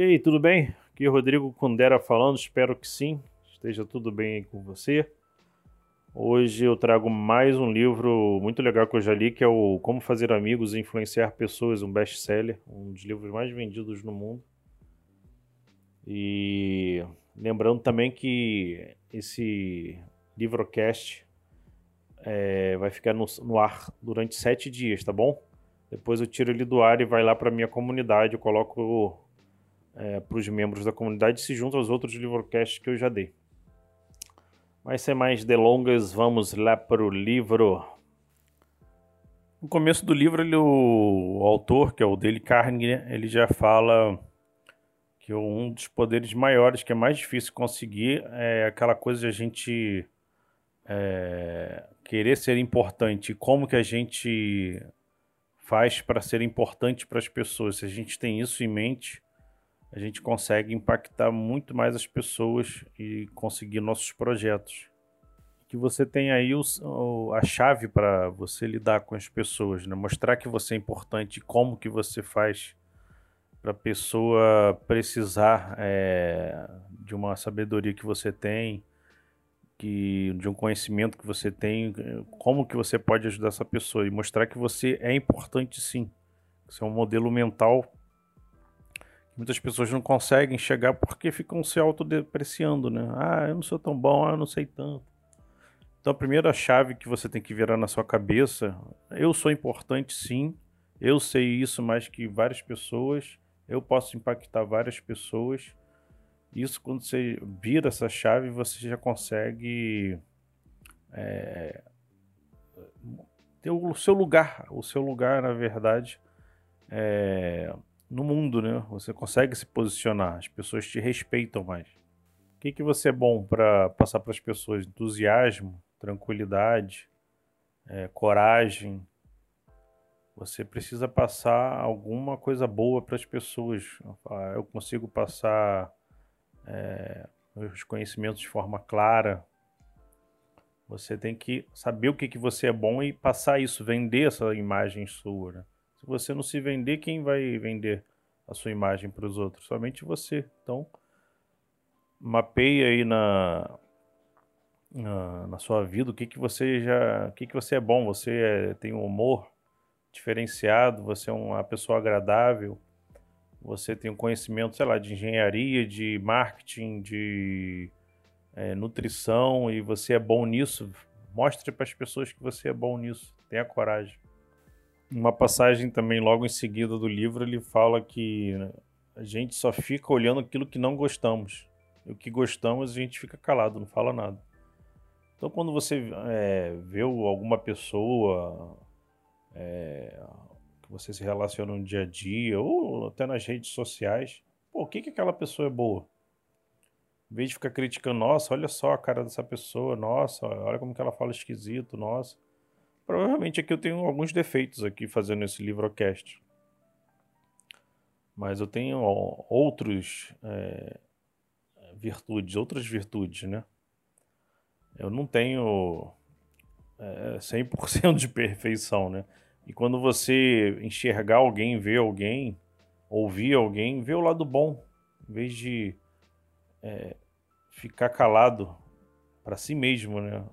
E aí, tudo bem? Aqui é Rodrigo Kundera falando, espero que sim, esteja tudo bem aí com você. Hoje eu trago mais um livro muito legal que eu já li, que é o Como Fazer Amigos e Influenciar Pessoas, um best-seller, um dos livros mais vendidos no mundo. E lembrando também que esse livrocast é, vai ficar no, no ar durante sete dias, tá bom? Depois eu tiro ele do ar e vai lá para minha comunidade, eu coloco é, para os membros da comunidade se junta aos outros livrocasts que eu já dei. Mas sem mais delongas, vamos lá para o livro. No começo do livro, ele, o, o autor, que é o Dale Carnegie, ele já fala que um dos poderes maiores que é mais difícil conseguir é aquela coisa de a gente é, querer ser importante. Como que a gente faz para ser importante para as pessoas? Se a gente tem isso em mente, a gente consegue impactar muito mais as pessoas e conseguir nossos projetos. Que você tem aí o, a chave para você lidar com as pessoas, né? mostrar que você é importante como que você faz para a pessoa precisar é, de uma sabedoria que você tem, que, de um conhecimento que você tem, como que você pode ajudar essa pessoa e mostrar que você é importante sim. Você é um modelo mental Muitas pessoas não conseguem chegar porque ficam se autodepreciando, né? Ah, eu não sou tão bom, ah, eu não sei tanto. Então a primeira chave que você tem que virar na sua cabeça, eu sou importante sim, eu sei isso mais que várias pessoas, eu posso impactar várias pessoas. Isso quando você vira essa chave, você já consegue é, ter o seu lugar. O seu lugar, na verdade, é, no mundo, né? Você consegue se posicionar, as pessoas te respeitam mais. O que, que você é bom para passar para as pessoas? Entusiasmo, tranquilidade, é, coragem. Você precisa passar alguma coisa boa para as pessoas. Ah, eu consigo passar é, os conhecimentos de forma clara. Você tem que saber o que, que você é bom e passar isso, vender essa imagem sua. Né? Se você não se vender, quem vai vender a sua imagem para os outros? Somente você. Então, mapeie aí na, na, na, sua vida o que, que você já. O que, que você é bom. Você é, tem um humor diferenciado, você é uma pessoa agradável, você tem um conhecimento, sei lá, de engenharia, de marketing, de é, nutrição e você é bom nisso. Mostre para as pessoas que você é bom nisso. Tenha coragem uma passagem também logo em seguida do livro ele fala que a gente só fica olhando aquilo que não gostamos. E o que gostamos a gente fica calado, não fala nada. Então quando você é, vê alguma pessoa é, que você se relaciona no dia a dia ou até nas redes sociais, pô, o que, que aquela pessoa é boa? Em vez de ficar criticando, nossa, olha só a cara dessa pessoa, nossa, olha como que ela fala esquisito, nossa Provavelmente aqui eu tenho alguns defeitos aqui fazendo esse livrocast. Mas eu tenho outros é, virtudes, outras virtudes, né? Eu não tenho é, 100% de perfeição, né? E quando você enxergar alguém, ver alguém, ouvir alguém, vê o lado bom, em vez de é, ficar calado para si mesmo, né?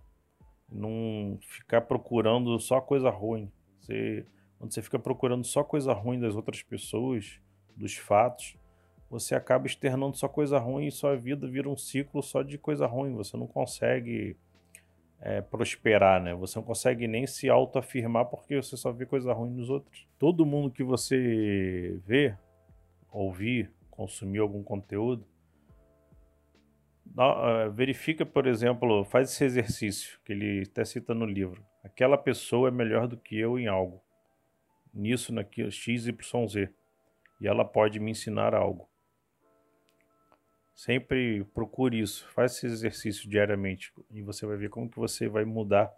Não ficar procurando só coisa ruim. Você, quando você fica procurando só coisa ruim das outras pessoas, dos fatos, você acaba externando só coisa ruim e sua vida vira um ciclo só de coisa ruim. Você não consegue é, prosperar, né? Você não consegue nem se autoafirmar porque você só vê coisa ruim nos outros. Todo mundo que você vê, ouvir, consumir algum conteúdo, ah, verifica, por exemplo, faz esse exercício que ele até cita no livro. Aquela pessoa é melhor do que eu em algo. Nisso, naquilo, X, Y, Z. E ela pode me ensinar algo. Sempre procure isso. Faz esse exercício diariamente. E você vai ver como que você vai mudar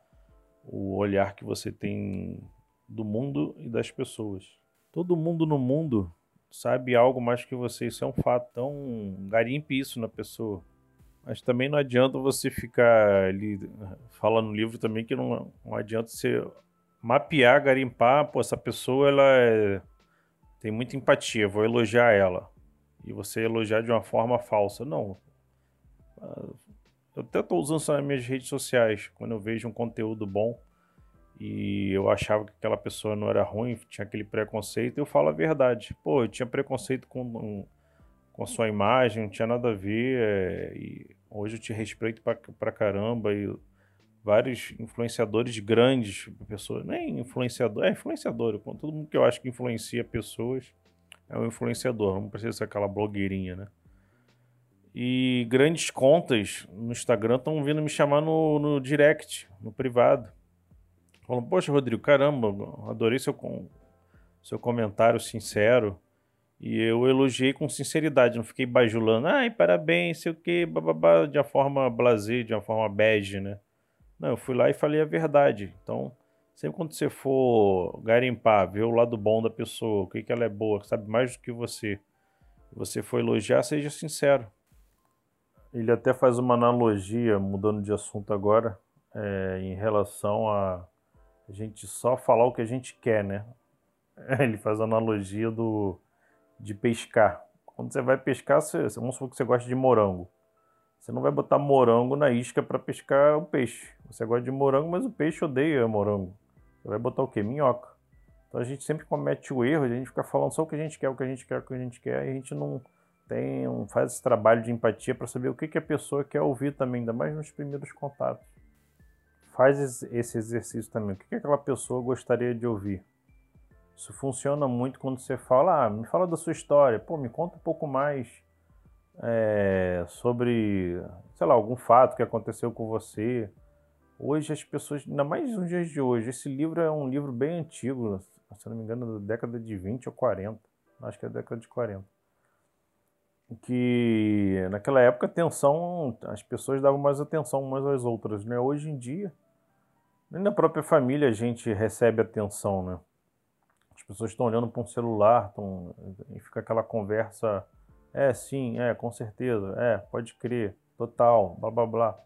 o olhar que você tem do mundo e das pessoas. Todo mundo no mundo sabe algo mais que você. Isso é um fato. Então, garimpe isso na pessoa. Mas também não adianta você ficar ali falando no livro também que não, não adianta você mapear, garimpar, pô, essa pessoa ela é, tem muita empatia, vou elogiar ela. e você elogiar de uma forma falsa. Não. Ah, eu até estou usando isso nas minhas redes sociais. Quando eu vejo um conteúdo bom e eu achava que aquela pessoa não era ruim, tinha aquele preconceito, eu falo a verdade. Pô, eu tinha preconceito com, com a sua imagem, não tinha nada a ver. É, e hoje eu te respeito pra, pra caramba. E vários influenciadores grandes, pessoas, nem influenciador, é influenciador. Todo mundo que eu acho que influencia pessoas é um influenciador, não precisa ser aquela blogueirinha, né? E grandes contas no Instagram estão vindo me chamar no, no direct, no privado. Falam, poxa, Rodrigo, caramba, adorei seu, seu comentário sincero. E eu elogiei com sinceridade, não fiquei bajulando, ai, parabéns, sei o que, bababá, de uma forma blazer, de uma forma bege, né? Não, eu fui lá e falei a verdade. Então, sempre quando você for garimpar, ver o lado bom da pessoa, o que, que ela é boa, sabe mais do que você, você for elogiar, seja sincero. Ele até faz uma analogia, mudando de assunto agora, é, em relação a a gente só falar o que a gente quer, né? Ele faz a analogia do de pescar. Quando você vai pescar, você, vamos supor que você gosta de morango. Você não vai botar morango na isca para pescar o peixe. Você gosta de morango, mas o peixe odeia morango. Você vai botar o quê? Minhoca. Então a gente sempre comete o erro de a gente ficar falando só o que a gente quer, o que a gente quer, o que a gente quer, e a gente não tem, não faz esse trabalho de empatia para saber o que, que a pessoa quer ouvir também, ainda mais nos primeiros contatos. Faz esse exercício também. O que, que aquela pessoa gostaria de ouvir? Isso funciona muito quando você fala, ah, me fala da sua história, pô, me conta um pouco mais é, sobre, sei lá, algum fato que aconteceu com você. Hoje as pessoas, ainda mais nos dias de hoje, esse livro é um livro bem antigo, se não me engano, da década de 20 ou 40. Acho que é da década de 40. Que naquela época atenção, as pessoas davam mais atenção umas às outras, né? Hoje em dia, nem na própria família a gente recebe atenção, né? Pessoas estão olhando para um celular tão, e fica aquela conversa. É, sim, é, com certeza, é, pode crer, total, blá blá blá.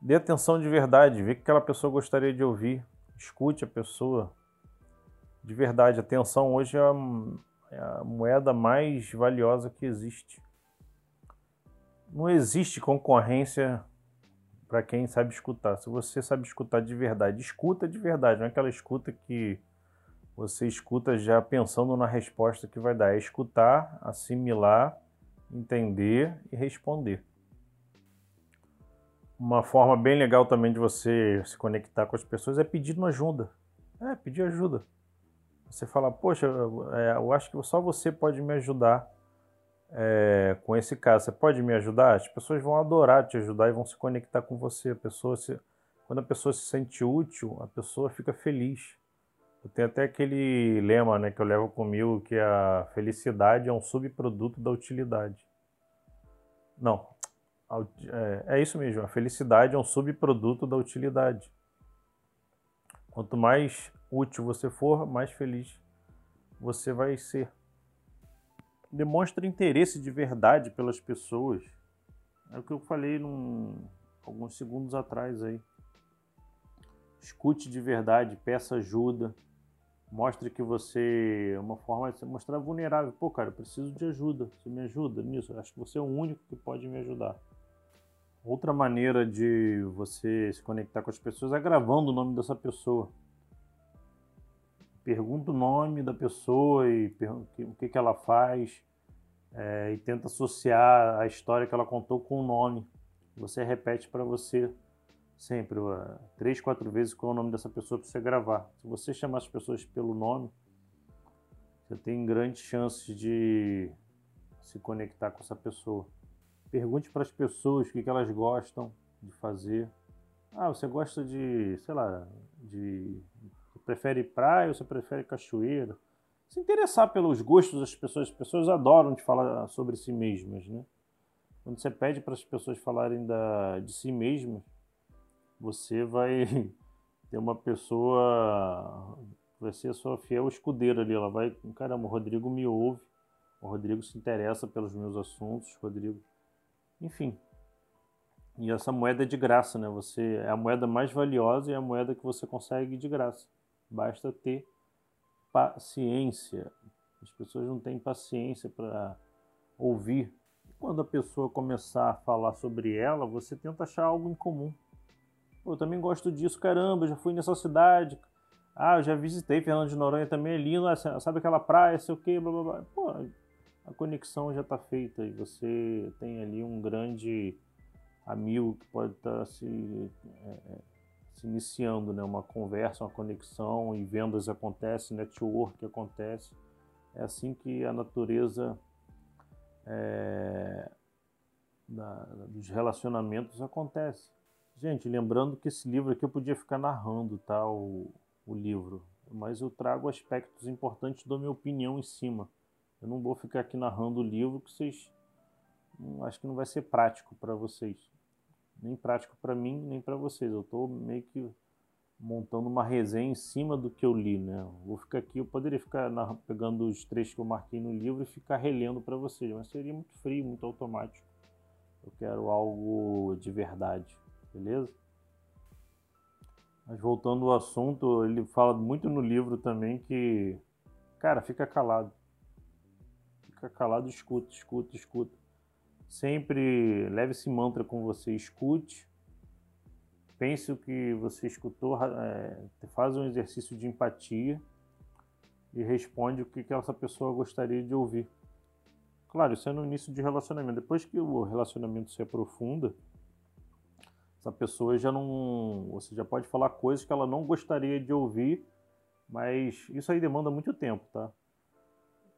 Dê atenção de verdade, vê o que aquela pessoa gostaria de ouvir. Escute a pessoa. De verdade, atenção hoje é a, é a moeda mais valiosa que existe. Não existe concorrência para quem sabe escutar. Se você sabe escutar de verdade, escuta de verdade, não é aquela escuta que você escuta já pensando na resposta que vai dar. É escutar, assimilar, entender e responder. Uma forma bem legal também de você se conectar com as pessoas é pedindo ajuda. É, pedir ajuda. Você fala, poxa, é, eu acho que só você pode me ajudar é, com esse caso. Você pode me ajudar? As pessoas vão adorar te ajudar e vão se conectar com você. A pessoa se, quando a pessoa se sente útil, a pessoa fica feliz. Eu tenho até aquele lema né, que eu levo comigo que a felicidade é um subproduto da utilidade. Não, é, é isso mesmo, a felicidade é um subproduto da utilidade. Quanto mais útil você for, mais feliz você vai ser. Demonstre interesse de verdade pelas pessoas. É o que eu falei num, alguns segundos atrás aí. Escute de verdade, peça ajuda, mostre que você. Uma forma de mostrar vulnerável. Pô, cara, eu preciso de ajuda. Você me ajuda nisso? Eu acho que você é o único que pode me ajudar. Outra maneira de você se conectar com as pessoas é gravando o nome dessa pessoa. Pergunta o nome da pessoa e o que, que ela faz é, e tenta associar a história que ela contou com o nome. Você repete para você sempre uh, três, quatro vezes qual é o nome dessa pessoa para você gravar. Se você chamar as pessoas pelo nome, você tem grandes chances de se conectar com essa pessoa. Pergunte para as pessoas o que, que elas gostam de fazer. Ah, você gosta de, sei lá, de. Você prefere praia ou você prefere cachoeira? Se interessar pelos gostos das pessoas, as pessoas adoram de falar sobre si mesmas, né? Quando você pede para as pessoas falarem da, de si mesmas, você vai ter uma pessoa, vai ser a sua fiel escudeira ali. Ela vai, caramba, o Rodrigo me ouve, o Rodrigo se interessa pelos meus assuntos, Rodrigo. Enfim. E essa moeda é de graça, né? Você é a moeda mais valiosa e é a moeda que você consegue de graça. Basta ter paciência. As pessoas não têm paciência para ouvir. Quando a pessoa começar a falar sobre ela, você tenta achar algo em comum. Pô, eu também gosto disso, caramba, já fui nessa cidade. Ah, eu já visitei Fernando de Noronha também, é lindo, ah, sabe aquela praia, sei o que, blá blá blá. Pô, a conexão já está feita e você tem ali um grande amigo que pode estar tá se, é, é, se iniciando, né? uma conversa, uma conexão e vendas acontecem, network acontece. É assim que a natureza é, da, dos relacionamentos acontece. Gente, lembrando que esse livro aqui eu podia ficar narrando tá, o, o livro, mas eu trago aspectos importantes da minha opinião em cima. Eu não vou ficar aqui narrando o livro que vocês acho que não vai ser prático para vocês. Nem prático para mim, nem para vocês. Eu estou meio que montando uma resenha em cima do que eu li, né? Vou ficar aqui, eu poderia ficar pegando os trechos que eu marquei no livro e ficar relendo para vocês, mas seria muito frio, muito automático. Eu quero algo de verdade, beleza? Mas voltando ao assunto, ele fala muito no livro também que, cara, fica calado. Fica calado, escuta, escuta, escuta. Sempre leve esse mantra com você, escute. Pense o que você escutou, é, faz um exercício de empatia e responde o que, que essa pessoa gostaria de ouvir. Claro, isso é no início de relacionamento. Depois que o relacionamento se aprofunda, essa pessoa já não. Você já pode falar coisas que ela não gostaria de ouvir, mas isso aí demanda muito tempo, tá?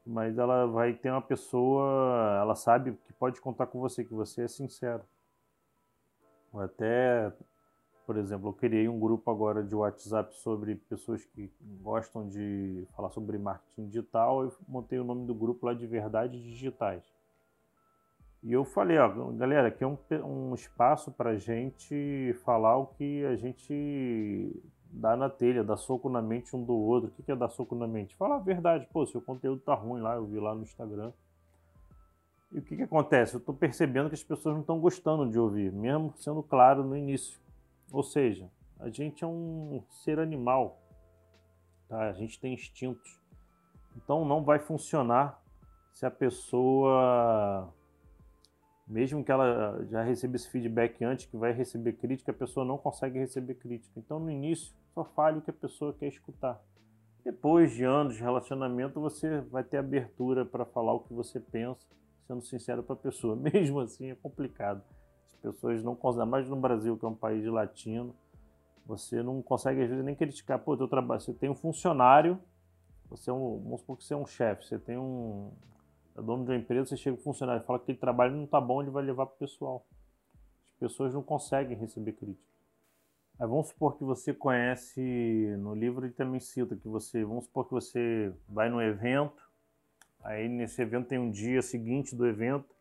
Mas ela vai ter uma pessoa, ela sabe que pode contar com você, que você é sincero. Até, por exemplo, eu criei um grupo agora de WhatsApp sobre pessoas que gostam de falar sobre marketing digital. Eu montei o nome do grupo lá de Verdades Digitais. E eu falei, ó, galera, aqui é um, um espaço para gente falar o que a gente dá na telha, dá soco na mente um do outro. O que é dar soco na mente? Falar a verdade, pô, seu conteúdo tá ruim lá, eu vi lá no Instagram. E o que, que acontece? Eu estou percebendo que as pessoas não estão gostando de ouvir, mesmo sendo claro no início. Ou seja, a gente é um ser animal, tá? a gente tem instintos. Então não vai funcionar se a pessoa mesmo que ela já receba esse feedback antes, que vai receber crítica, a pessoa não consegue receber crítica. Então, no início, só fale o que a pessoa quer escutar. Depois de anos de relacionamento, você vai ter abertura para falar o que você pensa, sendo sincero para a pessoa. Mesmo assim, é complicado. As pessoas não conseguem, mais no Brasil, que é um país latino, você não consegue às vezes nem criticar. Pô, teu trabalho, você tem um funcionário, você é um, vamos supor que você é um chefe, você tem um, é dono de uma empresa, você chega um funcionário e fala que aquele trabalho não está bom, ele vai levar para o pessoal. As pessoas não conseguem receber crítica. Aí vamos supor que você conhece, no livro ele também cita que você, vamos supor que você vai num evento, aí nesse evento tem um dia seguinte do evento,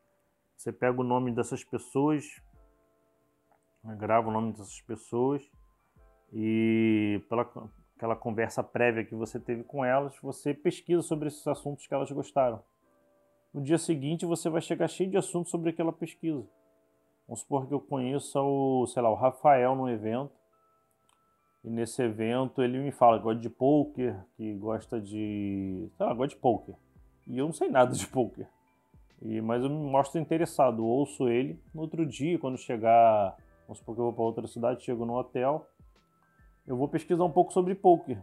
você pega o nome dessas pessoas, grava o nome dessas pessoas e pela aquela conversa prévia que você teve com elas, você pesquisa sobre esses assuntos que elas gostaram no dia seguinte você vai chegar cheio de assuntos sobre aquela pesquisa. Vamos supor que eu conheça o, sei lá, o Rafael num evento, e nesse evento ele me fala que gosta de poker, que gosta de. sei lá, gosta de poker. E eu não sei nada de poker. E, mas eu me mostro interessado, ouço ele. No outro dia, quando chegar, vamos supor que eu vou para outra cidade, chego no hotel, eu vou pesquisar um pouco sobre poker.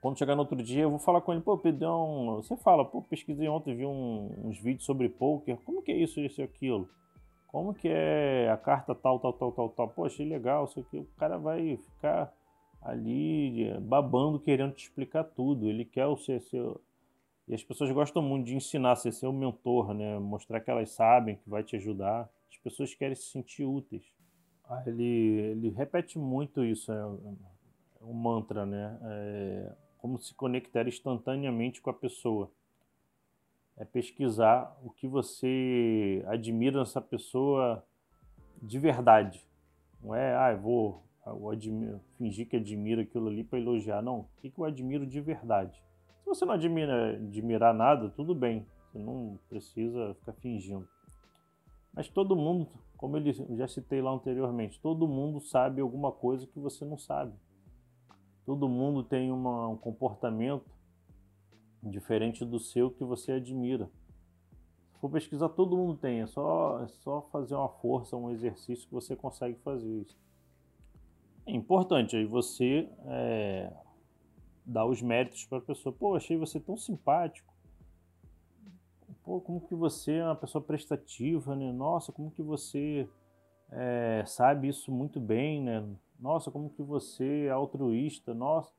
Quando chegar no outro dia, eu vou falar com ele, pô, Pedrão, você fala, pô, pesquisei ontem, vi um, uns vídeos sobre poker, como que é isso, isso e aquilo? Como que é a carta tal, tal, tal, tal, tal? Pô, achei legal, isso aqui. O cara vai ficar ali babando, querendo te explicar tudo. Ele quer o ser seu. E as pessoas gostam muito de ensinar, ser seu mentor, né? Mostrar que elas sabem, que vai te ajudar. As pessoas querem se sentir úteis. Ele, ele repete muito isso, é, é um mantra, né? É, como se conectar instantaneamente com a pessoa. É pesquisar o que você admira nessa pessoa de verdade. Não é, ah, eu vou eu admiro, fingir que admiro aquilo ali para elogiar. Não, o que, que eu admiro de verdade? Se você não admira, admirar nada, tudo bem. Você não precisa ficar fingindo. Mas todo mundo, como eu já citei lá anteriormente, todo mundo sabe alguma coisa que você não sabe. Todo mundo tem uma, um comportamento diferente do seu que você admira. Se for pesquisar, todo mundo tem. É só, é só fazer uma força, um exercício que você consegue fazer isso. É importante aí você é, dar os méritos para a pessoa. Pô, achei você tão simpático. Pô, como que você é uma pessoa prestativa, né? Nossa, como que você é, sabe isso muito bem, né? Nossa, como que você é altruísta. Nossa,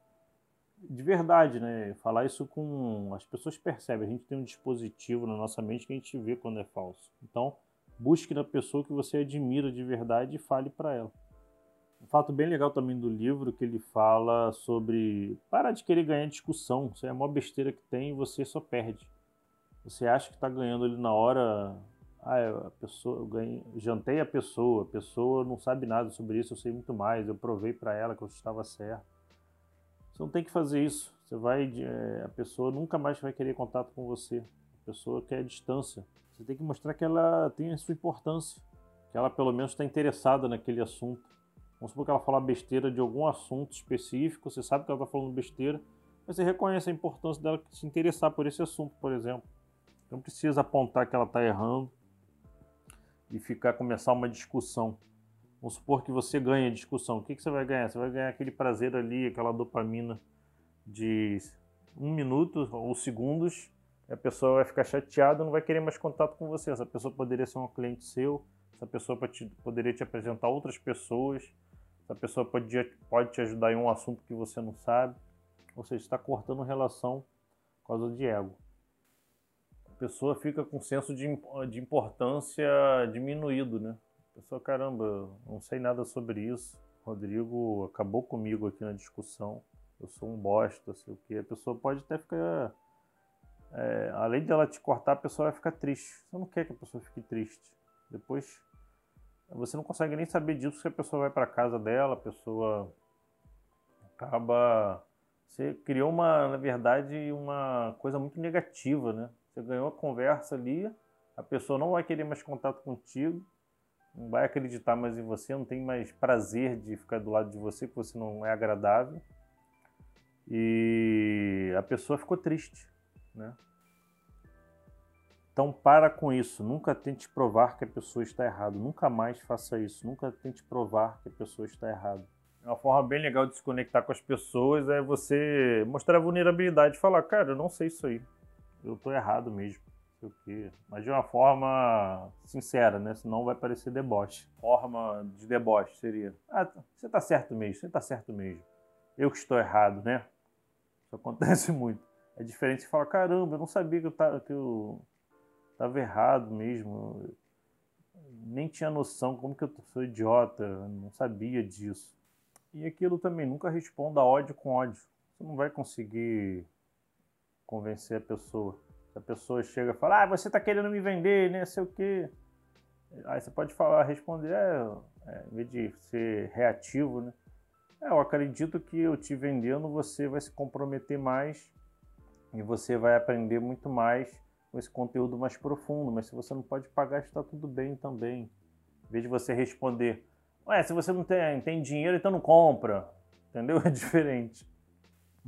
de verdade, né? Falar isso com. As pessoas percebem, a gente tem um dispositivo na nossa mente que a gente vê quando é falso. Então, busque na pessoa que você admira de verdade e fale para ela. Um fato bem legal também do livro que ele fala sobre parar de querer ganhar discussão. Isso é a maior besteira que tem e você só perde. Você acha que está ganhando ali na hora. Ah, a pessoa, eu ganhei, jantei a pessoa, a pessoa não sabe nada sobre isso, eu sei muito mais, eu provei para ela que eu estava certo. Você não tem que fazer isso. Você vai, é, a pessoa nunca mais vai querer contato com você. A pessoa quer distância. Você tem que mostrar que ela tem a sua importância, que ela pelo menos está interessada naquele assunto. Vamos supor que ela fala besteira de algum assunto específico, você sabe que ela está falando besteira, mas você reconhece a importância dela se interessar por esse assunto, por exemplo. Não precisa apontar que ela está errando e ficar começar uma discussão. Vamos supor que você ganha a discussão. O que, que você vai ganhar? Você vai ganhar aquele prazer ali, aquela dopamina de um minuto ou segundos. a pessoa vai ficar chateada, não vai querer mais contato com você. Essa pessoa poderia ser um cliente seu. Essa pessoa poderia te apresentar outras pessoas. Essa pessoa pode, pode te ajudar em um assunto que você não sabe. Ou seja, está cortando relação por causa de ego. A pessoa fica com senso de, de importância diminuído, né? pessoa, caramba, não sei nada sobre isso. Rodrigo acabou comigo aqui na discussão. Eu sou um bosta, sei o que. A pessoa pode até ficar. É, além dela te cortar, a pessoa vai ficar triste. Você não quer que a pessoa fique triste. Depois você não consegue nem saber disso porque a pessoa vai para casa dela, a pessoa acaba. Você criou uma, na verdade, uma coisa muito negativa, né? Você ganhou a conversa ali, a pessoa não vai querer mais contato contigo, não vai acreditar mais em você, não tem mais prazer de ficar do lado de você, porque você não é agradável. E a pessoa ficou triste, né? Então para com isso, nunca tente provar que a pessoa está errada, nunca mais faça isso, nunca tente provar que a pessoa está errada. Uma forma bem legal de se conectar com as pessoas é você mostrar a vulnerabilidade falar, cara, eu não sei isso aí, eu estou errado mesmo sei o quê. Mas de uma forma sincera, né? Senão vai parecer deboche. Forma de deboche seria: Ah, você tá certo mesmo, você tá certo mesmo. Eu que estou errado, né? Isso acontece muito. É diferente de falar: caramba, eu não sabia que eu, tava, que eu tava errado mesmo. Eu nem tinha noção, como que eu sou idiota, eu não sabia disso. E aquilo também, nunca responda ódio com ódio. Você não vai conseguir convencer a pessoa. Se a pessoa chega e fala, ah, você está querendo me vender, né? Sei o quê. Aí você pode falar, responder, é, é, em vez de ser reativo, né? É, eu acredito que eu te vendendo, você vai se comprometer mais e você vai aprender muito mais com esse conteúdo mais profundo. Mas se você não pode pagar, está tudo bem também. Em vez de você responder, ué, se você não tem, tem dinheiro, então não compra. Entendeu? É diferente.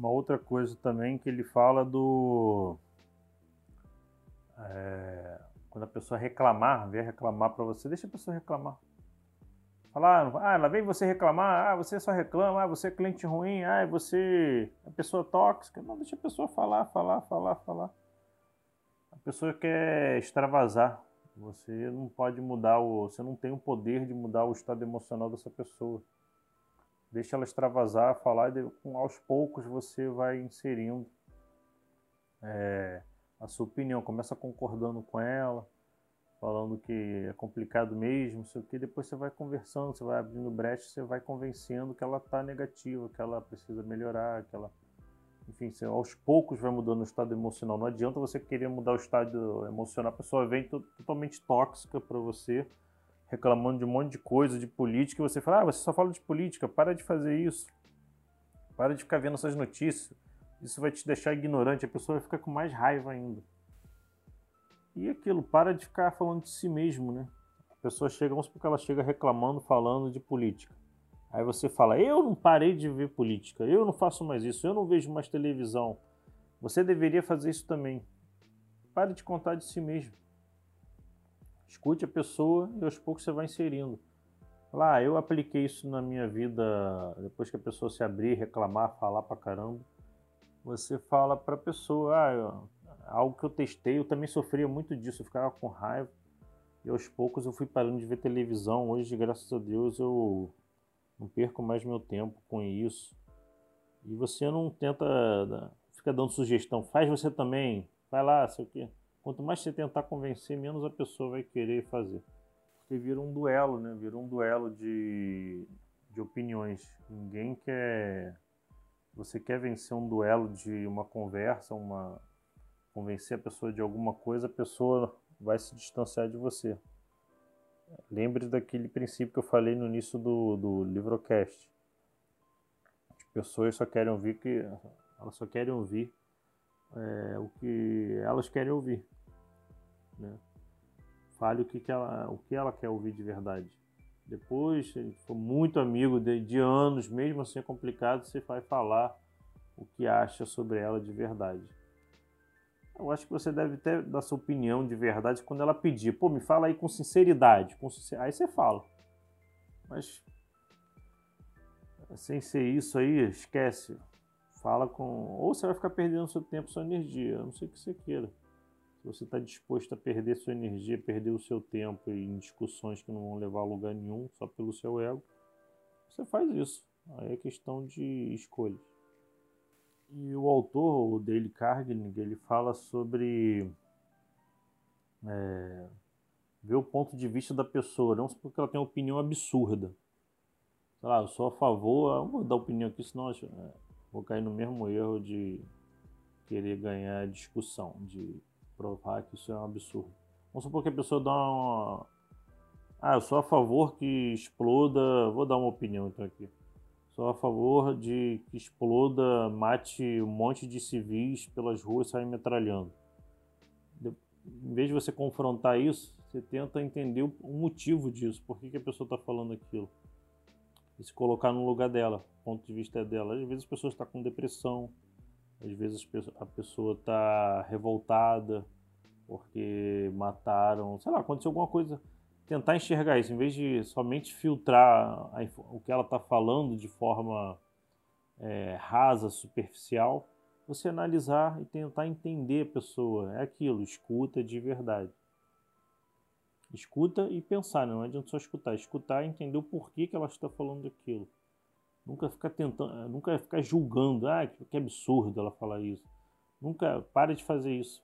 Uma outra coisa também que ele fala do é, quando a pessoa reclamar, vier reclamar para você, deixa a pessoa reclamar. Falar, ah, lá vem você reclamar, ah, você só reclama, ah, você é cliente ruim, ah, você é pessoa tóxica. Não, deixa a pessoa falar, falar, falar, falar. A pessoa quer extravasar. Você não pode mudar o. Você não tem o poder de mudar o estado emocional dessa pessoa. Deixa ela extravasar, falar e aos poucos você vai inserindo. É, a sua opinião, começa concordando com ela, falando que é complicado mesmo, não sei o que, depois você vai conversando, você vai abrindo brecha, você vai convencendo que ela está negativa, que ela precisa melhorar, que ela. Enfim, você, aos poucos vai mudando o estado emocional. Não adianta você querer mudar o estado emocional, a pessoa vem totalmente tóxica para você, reclamando de um monte de coisa, de política, e você fala, ah, você só fala de política, para de fazer isso. Para de ficar vendo essas notícias isso vai te deixar ignorante, a pessoa vai ficar com mais raiva ainda. E aquilo, para de ficar falando de si mesmo, né? A pessoa chega, vamos supor que ela chega reclamando, falando de política. Aí você fala, eu não parei de ver política, eu não faço mais isso, eu não vejo mais televisão. Você deveria fazer isso também. Pare de contar de si mesmo. Escute a pessoa e aos poucos você vai inserindo. Lá, ah, eu apliquei isso na minha vida depois que a pessoa se abrir, reclamar, falar pra caramba. Você fala pra pessoa, ah, eu, algo que eu testei, eu também sofria muito disso, eu ficava com raiva. E aos poucos eu fui parando de ver televisão. Hoje, graças a Deus, eu não perco mais meu tempo com isso. E você não tenta, fica dando sugestão, faz você também, vai lá, sei o quê. Quanto mais você tentar convencer, menos a pessoa vai querer fazer. Porque vira um duelo, né? Vira um duelo de, de opiniões. Ninguém quer. Você quer vencer um duelo de uma conversa, uma convencer a pessoa de alguma coisa, a pessoa vai se distanciar de você. Lembre daquele princípio que eu falei no início do, do livrocast. As pessoas só querem ouvir que elas só querem ouvir é, o que elas querem ouvir. Né? Fale o que, que, ela, o que ela quer ouvir de verdade. Depois, se for muito amigo de, de anos, mesmo assim é complicado, você vai falar o que acha sobre ela de verdade. Eu acho que você deve ter dar sua opinião de verdade quando ela pedir. Pô, me fala aí com sinceridade. Com sincer... Aí você fala. Mas sem ser isso aí, esquece. Fala com. Ou você vai ficar perdendo seu tempo, sua energia. Eu não sei o que você queira. Se você está disposto a perder sua energia, perder o seu tempo em discussões que não vão levar a lugar nenhum, só pelo seu ego, você faz isso. Aí é questão de escolhas. E o autor, o Dale Carnegie, ele fala sobre é, ver o ponto de vista da pessoa, não porque ela tem uma opinião absurda. Sei lá, eu sou a favor, não vou dar opinião aqui, senão vou cair no mesmo erro de querer ganhar discussão, de provar que isso é um absurdo. Vamos supor que a pessoa dá uma. Ah, eu sou a favor que exploda. Vou dar uma opinião então aqui. Sou a favor de que exploda, mate um monte de civis pelas ruas saia metralhando. Em vez de você confrontar isso, você tenta entender o motivo disso, por que, que a pessoa está falando aquilo. E se colocar no lugar dela, ponto de vista dela. Às vezes as pessoas estão tá com depressão, às vezes a pessoa está revoltada porque mataram, sei lá, aconteceu alguma coisa tentar enxergar isso, em vez de somente filtrar a, o que ela está falando de forma é, rasa, superficial, você analisar e tentar entender a pessoa. É aquilo, escuta de verdade. Escuta e pensar, não adianta só escutar. Escutar e entender o porquê que ela está falando aquilo. Nunca ficar tentando, nunca ficar julgando, ah, que absurdo ela falar isso. Nunca pare de fazer isso.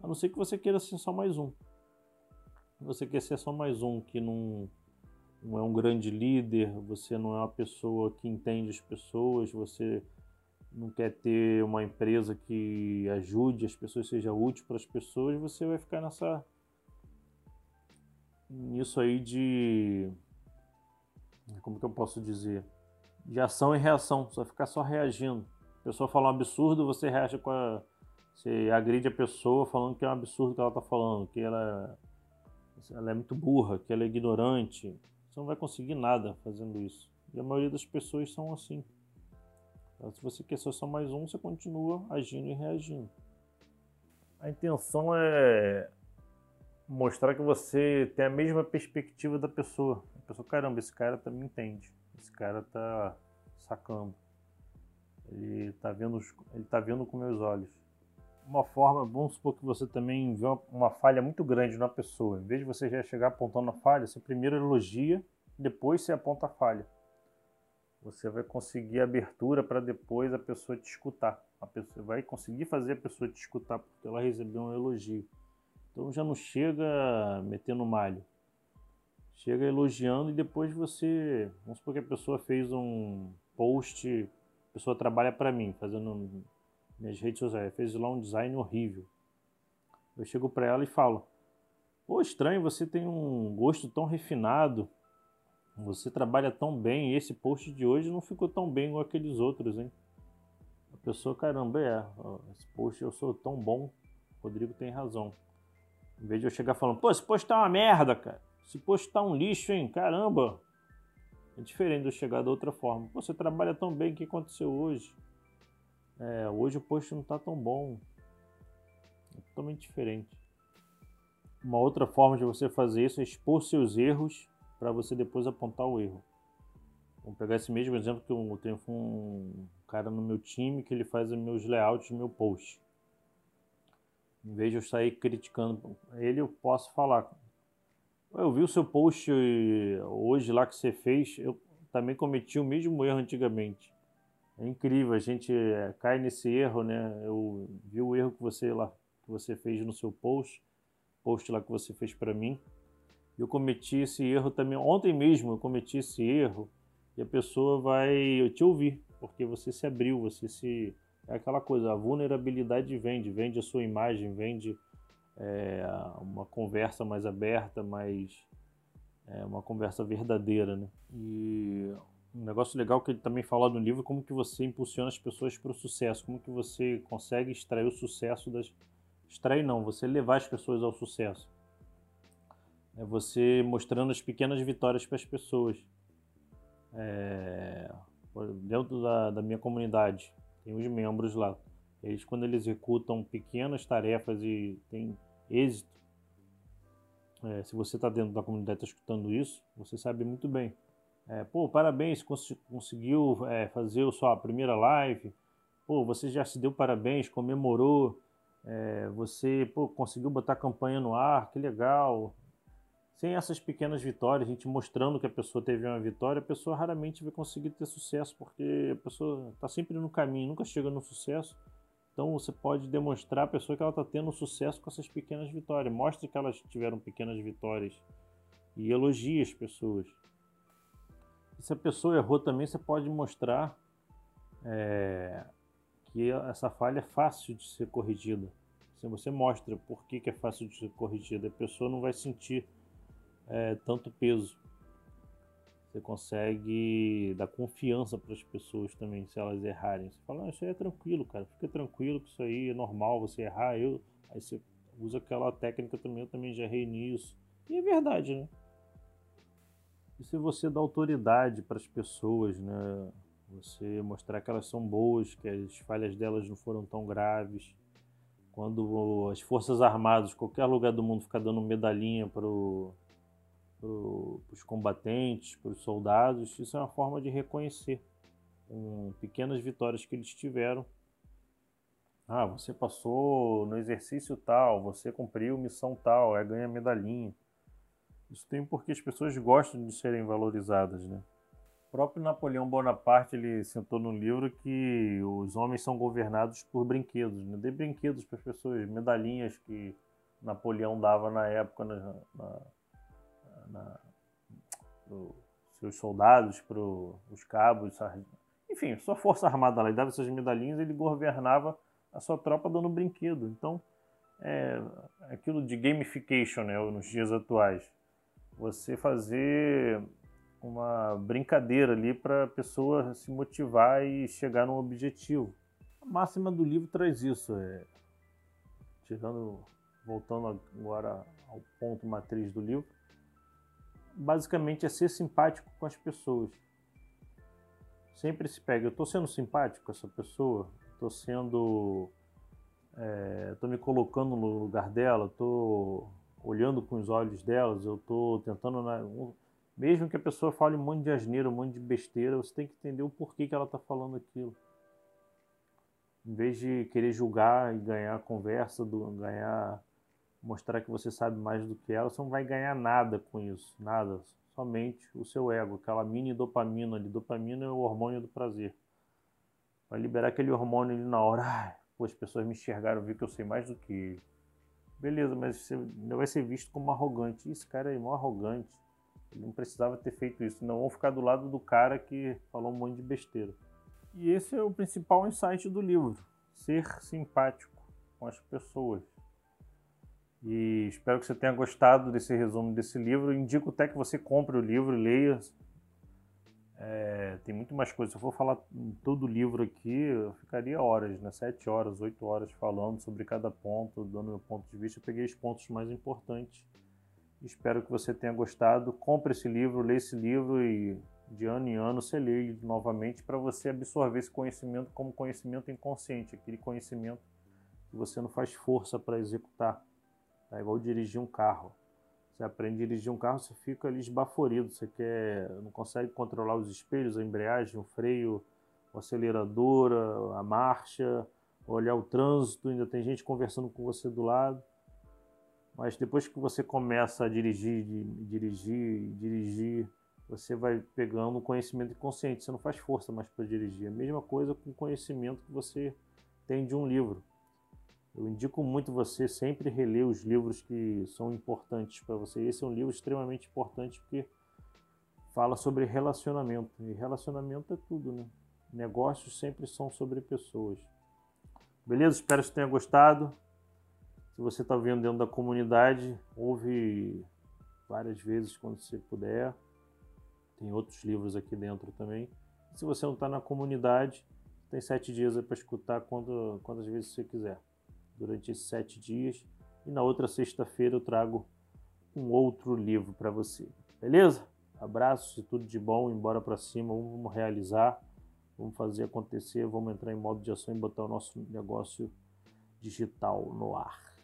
A não ser que você queira ser só mais um você quer ser só mais um que não, não é um grande líder, você não é uma pessoa que entende as pessoas, você não quer ter uma empresa que ajude as pessoas, seja útil para as pessoas, você vai ficar nessa nisso aí de como que eu posso dizer? De ação e reação, você vai ficar só reagindo. A pessoa fala um absurdo, você reage com a você agride a pessoa falando que é um absurdo que ela está falando, que ela ela é muito burra, que ela é ignorante. Você não vai conseguir nada fazendo isso. E a maioria das pessoas são assim. Então, se você quer ser só mais um, você continua agindo e reagindo. A intenção é mostrar que você tem a mesma perspectiva da pessoa. A pessoa, caramba, esse cara também entende. Esse cara tá sacando. Ele tá vendo, ele tá vendo com meus olhos uma forma, vamos supor que você também vê uma, uma, falha muito grande na pessoa. Em vez de você já chegar apontando a falha, você primeiro elogia, depois você aponta a falha. Você vai conseguir abertura para depois a pessoa te escutar. A pessoa vai conseguir fazer a pessoa te escutar porque ela recebeu um elogio. Então já não chega metendo malho. Chega elogiando e depois você, vamos supor que a pessoa fez um post, a pessoa trabalha para mim, fazendo minhas redes sociais, fez lá um design horrível. Eu chego para ela e falo: Pô, estranho, você tem um gosto tão refinado, você trabalha tão bem, e esse post de hoje não ficou tão bem igual aqueles outros, hein? A pessoa, caramba, é, esse post eu sou tão bom, Rodrigo tem razão. Em vez de eu chegar falando, pô, esse post tá uma merda, cara. Esse post tá um lixo, hein? Caramba. É diferente de eu chegar da outra forma. Pô, você trabalha tão bem, o que aconteceu hoje? É, hoje o post não está tão bom. É totalmente diferente. Uma outra forma de você fazer isso é expor seus erros para você depois apontar o erro. Vamos pegar esse mesmo exemplo que eu tenho um cara no meu time que ele faz os meus layouts meu post. Em vez de eu sair criticando ele, eu posso falar. Eu vi o seu post hoje lá que você fez, eu também cometi o mesmo erro antigamente. É incrível, a gente é, cai nesse erro, né? Eu vi o erro que você lá que você fez no seu post, post lá que você fez para mim. Eu cometi esse erro também ontem mesmo, eu cometi esse erro e a pessoa vai te ouvir, porque você se abriu, você se é aquela coisa, a vulnerabilidade vende, vende a sua imagem, vende é, uma conversa mais aberta, mais é, uma conversa verdadeira, né? E um negócio legal que ele também fala no livro, como que você impulsiona as pessoas para o sucesso, como que você consegue extrair o sucesso das extrair não, você levar as pessoas ao sucesso. É você mostrando as pequenas vitórias para as pessoas. É, dentro da, da minha comunidade, tem os membros lá. Eles, quando eles executam pequenas tarefas e tem êxito, é, se você está dentro da comunidade está escutando isso, você sabe muito bem. É, pô, parabéns, cons conseguiu é, fazer a sua primeira live. Pô, você já se deu parabéns, comemorou. É, você pô, conseguiu botar a campanha no ar, que legal. Sem essas pequenas vitórias, a gente mostrando que a pessoa teve uma vitória, a pessoa raramente vai conseguir ter sucesso, porque a pessoa está sempre no caminho, nunca chega no sucesso. Então você pode demonstrar à pessoa que ela está tendo sucesso com essas pequenas vitórias. Mostre que elas tiveram pequenas vitórias e elogie as pessoas. E se a pessoa errou também, você pode mostrar é, que essa falha é fácil de ser corrigida. Se você mostra por que, que é fácil de ser corrigida, a pessoa não vai sentir é, tanto peso. Você consegue dar confiança para as pessoas também, se elas errarem. Você fala, ah, isso aí é tranquilo, cara, fica tranquilo que isso aí é normal você errar. Eu... Aí você usa aquela técnica também, eu também já errei nisso. E é verdade, né? E se você dá autoridade para as pessoas, né? Você mostrar que elas são boas, que as falhas delas não foram tão graves. Quando as Forças Armadas, qualquer lugar do mundo, ficar dando medalhinha para o para os combatentes, para os soldados. Isso é uma forma de reconhecer com pequenas vitórias que eles tiveram. Ah, você passou no exercício tal, você cumpriu missão tal, é ganha medalhinha. Isso tem porque as pessoas gostam de serem valorizadas, né? O próprio Napoleão Bonaparte ele sentou no livro que os homens são governados por brinquedos, né? Dê brinquedos para as pessoas, medalhinhas que Napoleão dava na época na, na na, seus soldados, para os cabos, enfim, sua força armada lá, ele dava essas medalhinhas, ele governava a sua tropa dando brinquedo. Então, é aquilo de gamification né, nos dias atuais. Você fazer uma brincadeira ali para a pessoa se motivar e chegar num objetivo. A máxima do livro traz isso. É, tirando, voltando agora ao ponto matriz do livro, basicamente é ser simpático com as pessoas. Sempre se pega, eu estou sendo simpático com essa pessoa, estou sendo. estou é, me colocando no lugar dela, estou olhando com os olhos delas, eu estou tentando. Mesmo que a pessoa fale um monte de asneira, um monte de besteira, você tem que entender o porquê que ela está falando aquilo. Em vez de querer julgar e ganhar conversa, do, ganhar mostrar que você sabe mais do que ela, você não vai ganhar nada com isso, nada, somente o seu ego, aquela mini dopamina ali. Dopamina é o hormônio do prazer. Vai liberar aquele hormônio ali na hora. Ai, pô, as pessoas me enxergaram, viram que eu sei mais do que ele. Beleza, mas você vai ser visto como arrogante. Esse cara é mó arrogante. Ele não precisava ter feito isso. Não vão ficar do lado do cara que falou um monte de besteira. E esse é o principal insight do livro: ser simpático com as pessoas. E espero que você tenha gostado desse resumo desse livro. Indico até que você compre o livro, leia. É, tem muito mais coisas. Se eu for falar todo o livro aqui, eu ficaria horas, né? Sete horas, oito horas falando sobre cada ponto, dando meu ponto de vista. Eu peguei os pontos mais importantes. Espero que você tenha gostado. Compre esse livro, leia esse livro e de ano em ano você lê ele novamente para você absorver esse conhecimento como conhecimento inconsciente, aquele conhecimento que você não faz força para executar É igual dirigir um carro. Você aprende a dirigir um carro, você fica ali esbaforido, você quer, não consegue controlar os espelhos, a embreagem, o freio, o acelerador, a marcha, olhar o trânsito, ainda tem gente conversando com você do lado. Mas depois que você começa a dirigir, dirigir, dirigir, você vai pegando conhecimento inconsciente. Você não faz força mais para dirigir. A mesma coisa com o conhecimento que você tem de um livro. Eu indico muito você sempre reler os livros que são importantes para você. Esse é um livro extremamente importante porque fala sobre relacionamento. E relacionamento é tudo, né? Negócios sempre são sobre pessoas. Beleza? Espero que você tenha gostado. Se você está vendo dentro da comunidade, ouve várias vezes quando você puder. Tem outros livros aqui dentro também. Se você não está na comunidade, tem sete dias para escutar quando, quantas vezes você quiser durante esses sete dias. E na outra sexta-feira eu trago um outro livro para você. Beleza? Abraços e tudo de bom. Embora para cima, vamos realizar, vamos fazer acontecer, vamos entrar em modo de ação e botar o nosso negócio digital no ar.